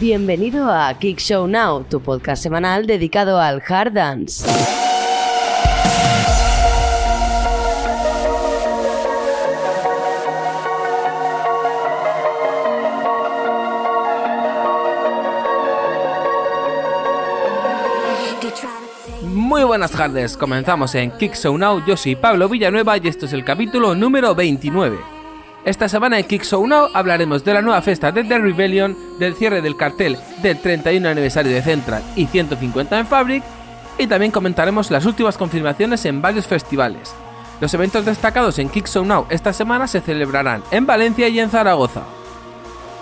Bienvenido a Kick Show Now, tu podcast semanal dedicado al hard dance. Muy buenas tardes, comenzamos en Kick Show Now, yo soy Pablo Villanueva y esto es el capítulo número 29. Esta semana en Kick Now hablaremos de la nueva fiesta de The Rebellion, del cierre del cartel del 31 aniversario de Central y 150 en Fabric, y también comentaremos las últimas confirmaciones en varios festivales. Los eventos destacados en Kick Now esta semana se celebrarán en Valencia y en Zaragoza.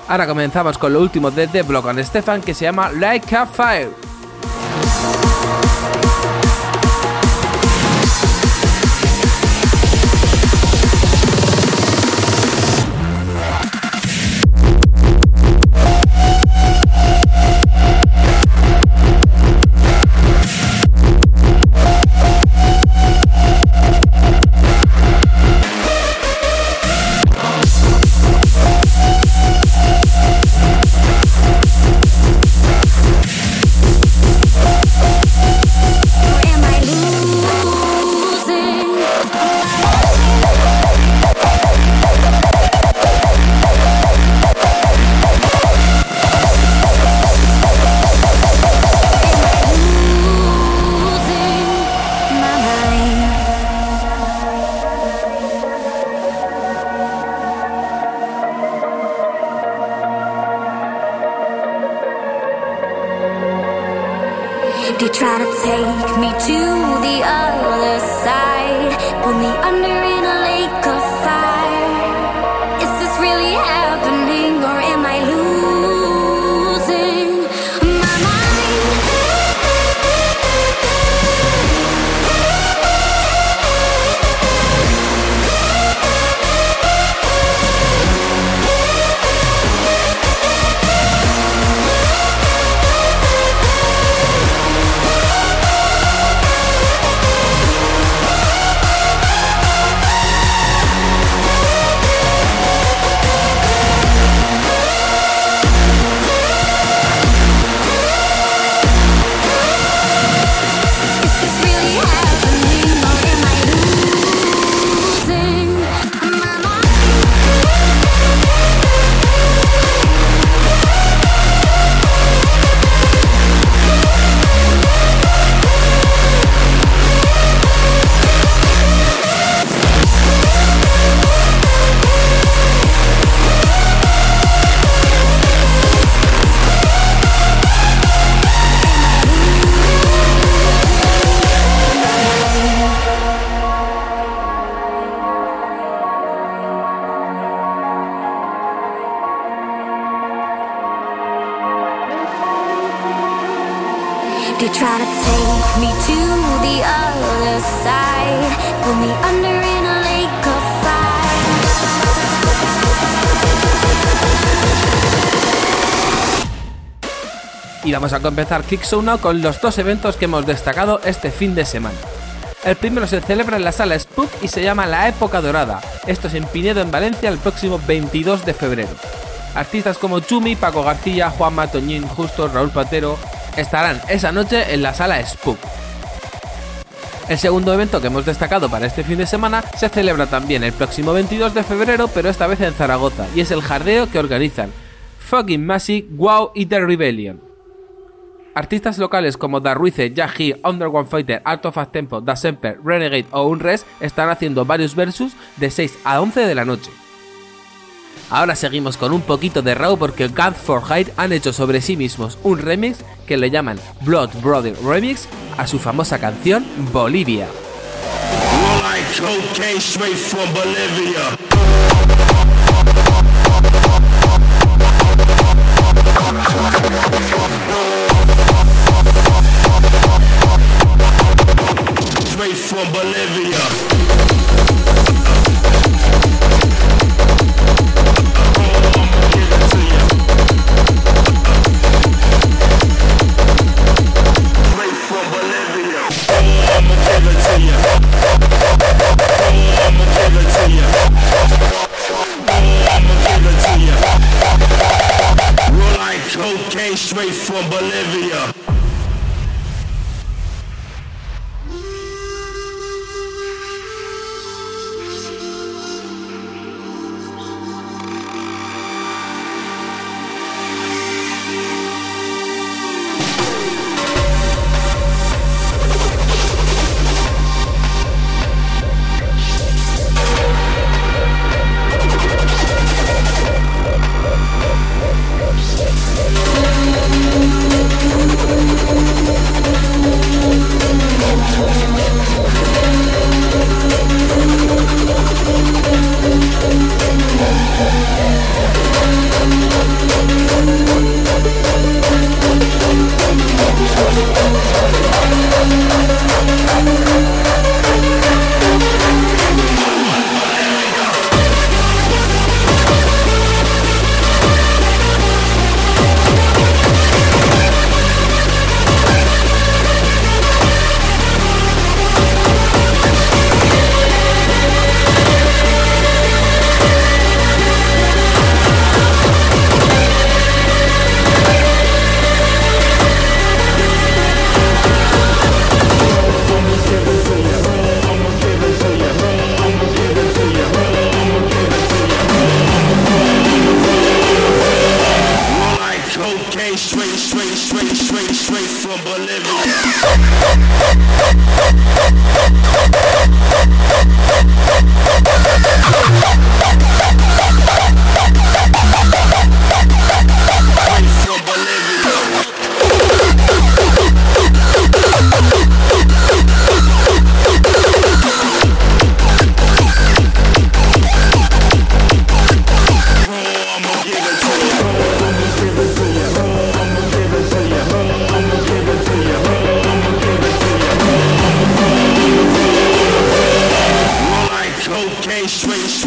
Ahora comenzamos con lo último de The Block and Stefan que se llama Like a Fire. They try to take me to the other side, pull me under in a Y vamos a comenzar Kick Show Now con los dos eventos que hemos destacado este fin de semana. El primero se celebra en la sala Spook y se llama La Época Dorada. Esto es en Pinedo, en Valencia, el próximo 22 de febrero. Artistas como Chumi, Paco García, Juan Matoñín, Justo, Raúl Patero estarán esa noche en la sala Spook. El segundo evento que hemos destacado para este fin de semana se celebra también el próximo 22 de febrero, pero esta vez en Zaragoza, y es el jardeo que organizan Fucking Magic, Wow y The Rebellion. Artistas locales como Darruize, Yahi, Underground Fighter, Art of Tempo, Da Semper, Renegade o Unrest están haciendo varios versus de 6 a 11 de la noche. Ahora seguimos con un poquito de Raw porque God for Hide han hecho sobre sí mismos un remix que le llaman Blood Brother Remix a su famosa canción Bolivia. from Bolivia. Straight from Bolivia.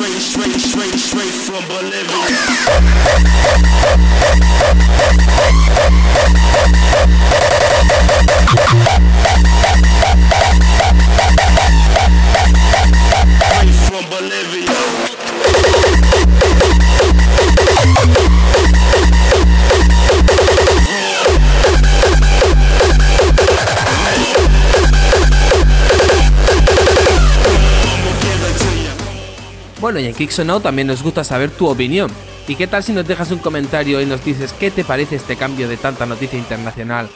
Straight, straight, straight, straight, from Bolivia. Y en Kicks Now también nos gusta saber tu opinión. ¿Y qué tal si nos dejas un comentario y nos dices qué te parece este cambio de tanta noticia internacional?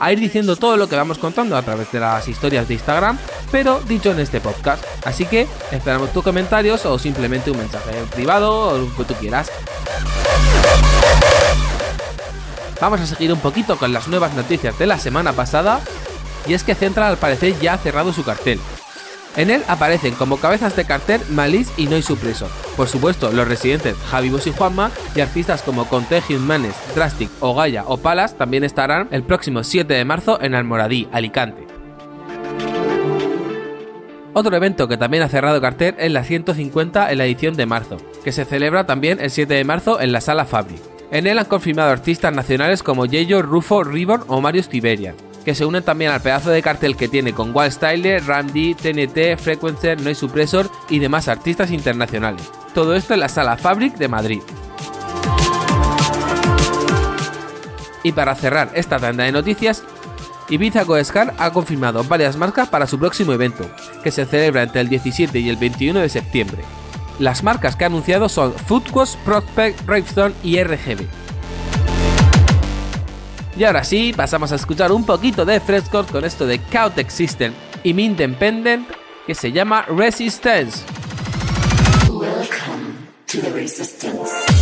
A ir diciendo todo lo que vamos contando a través de las historias de Instagram, pero dicho en este podcast. Así que esperamos tus comentarios o simplemente un mensaje privado o lo que tú quieras. Vamos a seguir un poquito con las nuevas noticias de la semana pasada. Y es que Central al parecer ya ha cerrado su cartel. En él aparecen como cabezas de cartel Malice y Noy Supreso. Por supuesto, los residentes Javi Boss y Juanma y artistas como Contagion Manes, Drastic o Gaia o Palas también estarán el próximo 7 de marzo en Almoradí, Alicante. Otro evento que también ha cerrado cartel es la 150 en la edición de marzo, que se celebra también el 7 de marzo en la Sala Fabri. En él han confirmado artistas nacionales como Yeyo, Rufo, Ribbon o Marius Tiberia, que se unen también al pedazo de cartel que tiene con Wild Styler, Randy, TNT, Frequencer, Noise Suppressor y demás artistas internacionales. Todo esto en la Sala Fabric de Madrid. Y para cerrar esta tanda de noticias, Ibiza Goescar ha confirmado varias marcas para su próximo evento, que se celebra entre el 17 y el 21 de septiembre. Las marcas que ha anunciado son Foodquest, Prospect, Ravestone y RGB. Y ahora sí, pasamos a escuchar un poquito de Frescore con esto de Chaotic System y Mi Independent que se llama Resistance. Welcome to resistance.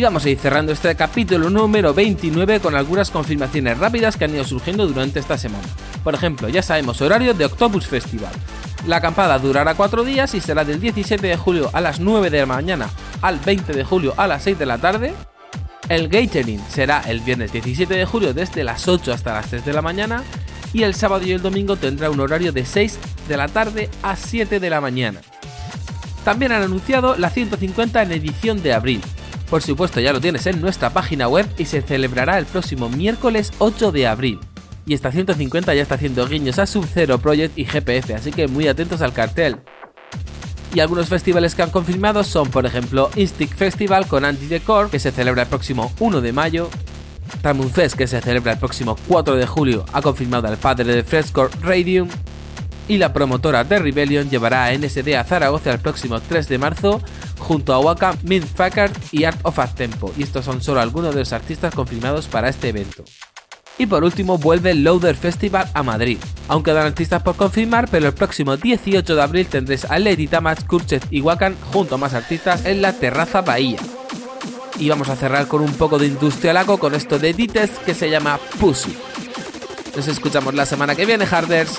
Vamos a ir cerrando este capítulo número 29 con algunas confirmaciones rápidas que han ido surgiendo durante esta semana. Por ejemplo, ya sabemos horario de Octopus Festival. La acampada durará 4 días y será del 17 de julio a las 9 de la mañana al 20 de julio a las 6 de la tarde. El Gathering será el viernes 17 de julio desde las 8 hasta las 3 de la mañana y el sábado y el domingo tendrá un horario de 6 de la tarde a 7 de la mañana. También han anunciado la 150 en edición de abril. Por supuesto ya lo tienes en nuestra página web y se celebrará el próximo miércoles 8 de abril. Y esta 150 ya está haciendo guiños a Sub-Zero Project y GPF, así que muy atentos al cartel. Y algunos festivales que han confirmado son, por ejemplo, Instinct Festival con Anti-Decor, que se celebra el próximo 1 de mayo, Tamun Fest, que se celebra el próximo 4 de julio, ha confirmado al padre de Frescore Radium, y la promotora de Rebellion llevará a NSD a Zaragoza el próximo 3 de marzo junto a Waka, Mint Packard y Art of Tempo, y estos son solo algunos de los artistas confirmados para este evento. Y por último vuelve el Loader Festival a Madrid. Aún quedan artistas por confirmar, pero el próximo 18 de abril tendréis a Lady Tamach, Kurchet y Wakan junto a más artistas en la Terraza Bahía. Y vamos a cerrar con un poco de industrialaco con esto de Dites que se llama Pussy. Nos escuchamos la semana que viene, Harders.